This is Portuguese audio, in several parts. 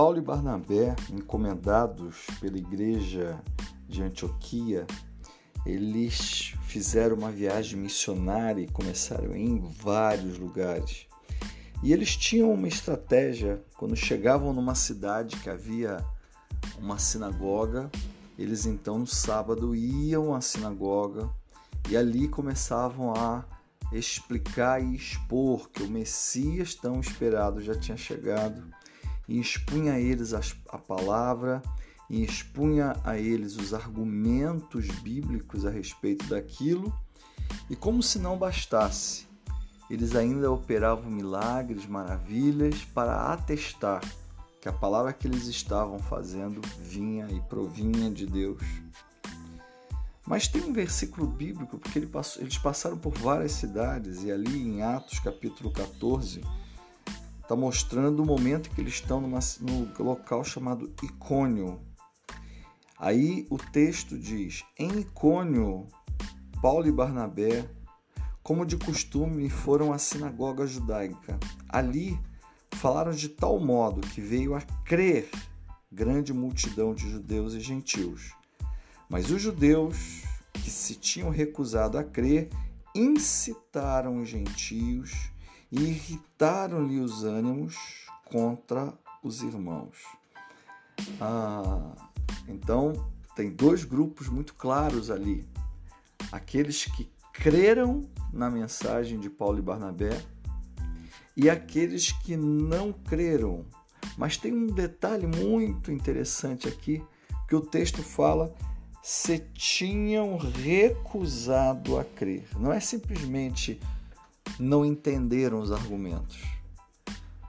Paulo e Barnabé, encomendados pela igreja de Antioquia, eles fizeram uma viagem missionária e começaram em vários lugares. E eles tinham uma estratégia quando chegavam numa cidade que havia uma sinagoga, eles então no sábado iam à sinagoga e ali começavam a explicar e expor que o Messias tão esperado já tinha chegado e expunha a eles a palavra e expunha a eles os argumentos bíblicos a respeito daquilo, e como se não bastasse, eles ainda operavam milagres, maravilhas para atestar que a palavra que eles estavam fazendo vinha e provinha de Deus. Mas tem um versículo bíblico, porque eles passaram por várias cidades, e ali em Atos capítulo 14, está mostrando o momento que eles estão numa, no local chamado Icônio. Aí o texto diz: Em Icônio, Paulo e Barnabé, como de costume, foram à sinagoga judaica. Ali falaram de tal modo que veio a crer grande multidão de judeus e gentios. Mas os judeus que se tinham recusado a crer incitaram os gentios e irritaram-lhe os ânimos contra os irmãos. Ah, então, tem dois grupos muito claros ali: aqueles que creram na mensagem de Paulo e Barnabé e aqueles que não creram. Mas tem um detalhe muito interessante aqui que o texto fala se tinham recusado a crer. Não é simplesmente não entenderam os argumentos.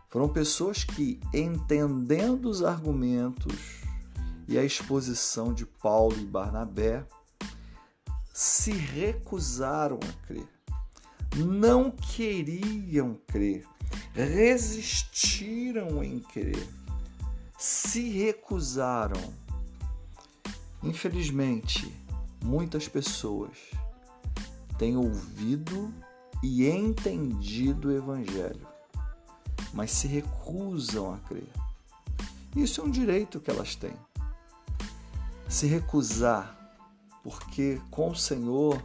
Foram pessoas que, entendendo os argumentos e a exposição de Paulo e Barnabé, se recusaram a crer. Não queriam crer, resistiram em crer, se recusaram. Infelizmente, muitas pessoas têm ouvido e entendido o Evangelho, mas se recusam a crer. Isso é um direito que elas têm. Se recusar, porque com o Senhor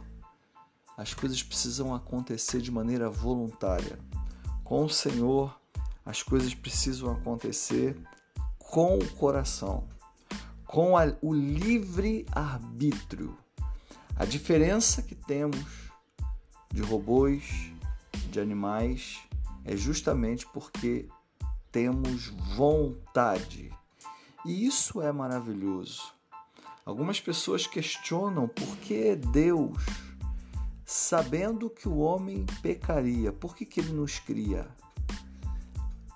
as coisas precisam acontecer de maneira voluntária. Com o Senhor as coisas precisam acontecer com o coração, com o livre arbítrio. A diferença que temos de robôs, de animais, é justamente porque temos vontade. E isso é maravilhoso. Algumas pessoas questionam por que Deus, sabendo que o homem pecaria, por que, que ele nos cria?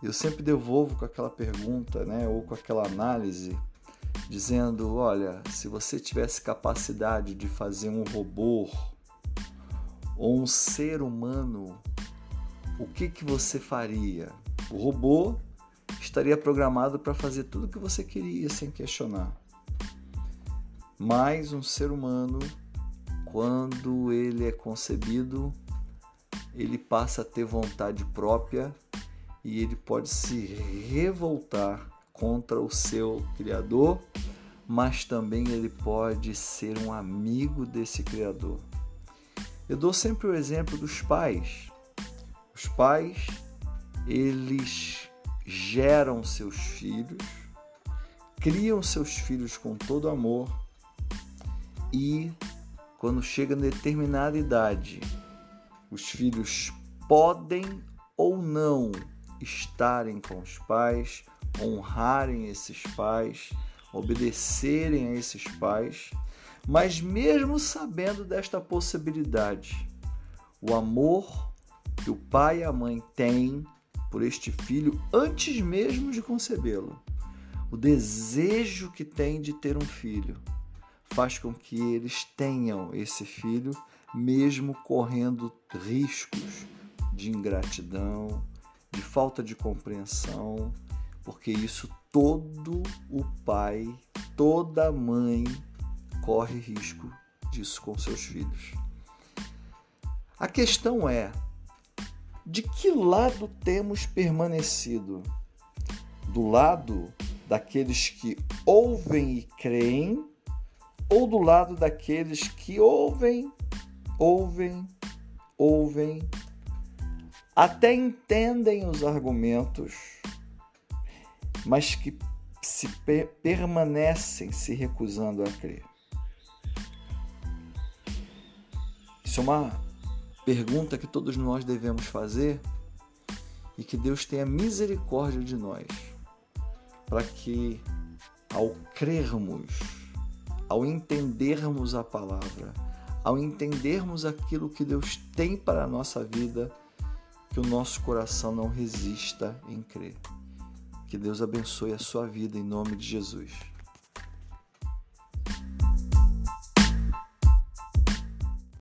Eu sempre devolvo com aquela pergunta, né, ou com aquela análise, dizendo: olha, se você tivesse capacidade de fazer um robô ou um ser humano, o que, que você faria? O robô estaria programado para fazer tudo o que você queria sem questionar. Mas um ser humano, quando ele é concebido, ele passa a ter vontade própria e ele pode se revoltar contra o seu Criador, mas também ele pode ser um amigo desse Criador. Eu dou sempre o exemplo dos pais. Os pais, eles geram seus filhos, criam seus filhos com todo amor e quando chega a determinada idade, os filhos podem ou não estarem com os pais, honrarem esses pais, obedecerem a esses pais mas mesmo sabendo desta possibilidade, o amor que o pai e a mãe têm por este filho antes mesmo de concebê-lo, o desejo que têm de ter um filho, faz com que eles tenham esse filho, mesmo correndo riscos de ingratidão, de falta de compreensão, porque isso todo o pai, toda mãe corre risco disso com seus filhos. A questão é: de que lado temos permanecido? Do lado daqueles que ouvem e creem, ou do lado daqueles que ouvem, ouvem, ouvem, até entendem os argumentos, mas que se permanecem se recusando a crer. Isso é uma pergunta que todos nós devemos fazer e que Deus tenha misericórdia de nós, para que ao crermos, ao entendermos a palavra, ao entendermos aquilo que Deus tem para a nossa vida, que o nosso coração não resista em crer. Que Deus abençoe a sua vida em nome de Jesus.